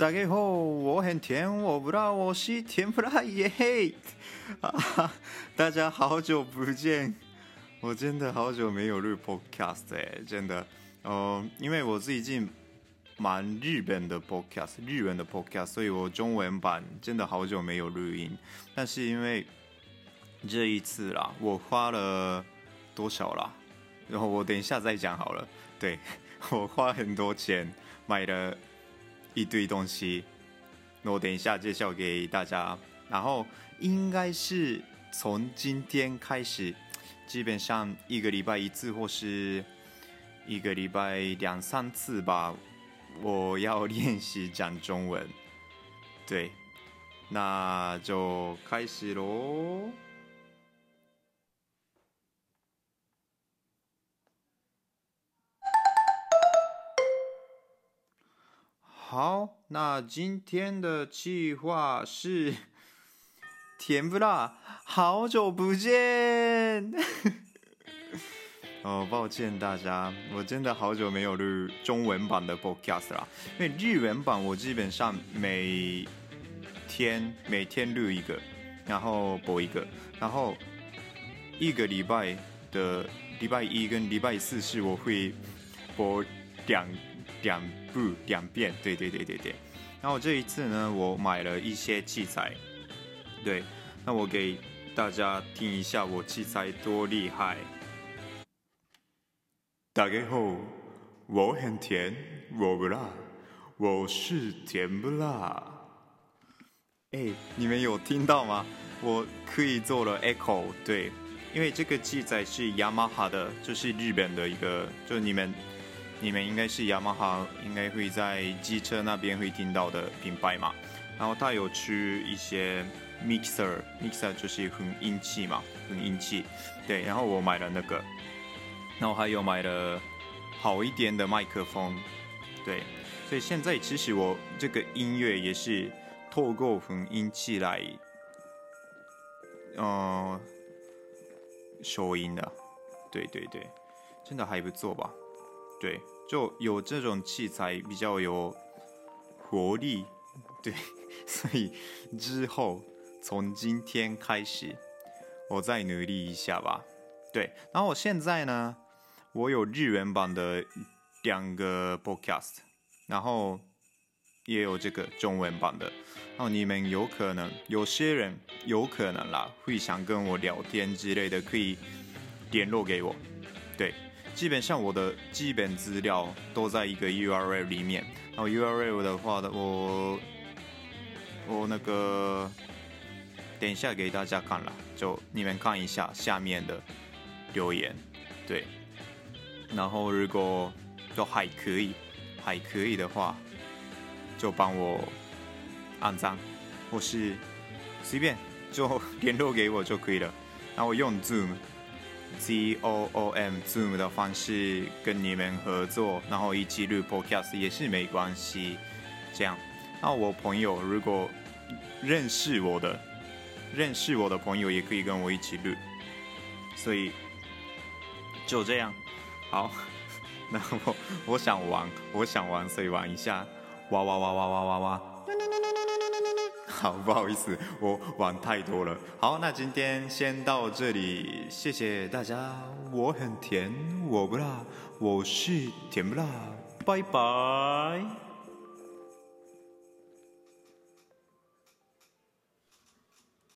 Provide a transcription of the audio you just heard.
大家好，我很甜，我不辣，我是甜不辣耶嘿！啊，大家好久不见，我真的好久没有录 podcast 哎，真的，呃，因为我最近蛮日本的 podcast，日文的 podcast，所以我中文版真的好久没有录音。但是因为这一次啦，我花了多少啦？然后我等一下再讲好了。对，我花很多钱买了。一堆东西，我等一下介绍给大家。然后应该是从今天开始，基本上一个礼拜一次，或是一个礼拜两三次吧。我要练习讲中文，对，那就开始喽。好，那今天的计划是 甜不辣，好久不见。哦，抱歉大家，我真的好久没有录中文版的 podcast 了，因为日文版我基本上每天每天录一个，然后播一个，然后一个礼拜的礼拜一跟礼拜四是我会播两。两部两遍，对对对对对。然后这一次呢，我买了一些器材，对，那我给大家听一下我器材多厉害。大家好，我很甜，我不辣，我是甜不辣。哎，你们有听到吗？我可以做了 echo，对，因为这个器材是雅马哈的，就是日本的一个，就你们。你们应该是雅马哈，应该会在机车那边会听到的品牌嘛。然后它有出一些 mixer，mixer 就是混音器嘛，混音器。对，然后我买了那个，然后还有买了好一点的麦克风。对，所以现在其实我这个音乐也是透过混音器来，呃，收音的。对对对，真的还不错吧？对，就有这种器材比较有活力，对，所以之后从今天开始，我再努力一下吧。对，然后我现在呢，我有日文版的两个 podcast，然后也有这个中文版的。然后你们有可能有些人有可能啦，会想跟我聊天之类的，可以联络给我。对。基本上我的基本资料都在一个 URL 里面，然后 URL 的话呢，我我那个等一下给大家看了，就你们看一下下面的留言，对，然后如果都还可以，还可以的话，就帮我按赞，或是随便就联络给我就可以了，然后用 Zoom。Z O O M Zoom 的方式跟你们合作，然后一起录 Podcast 也是没关系。这样，那我朋友如果认识我的，认识我的朋友也可以跟我一起录。所以就这样，好，那我我想玩，我想玩，所以玩一下，哇哇哇哇哇哇哇。好，不好意思，我玩太多了。好，那今天先到这里，谢谢大家。我很甜，我不辣，我是甜不辣，拜拜。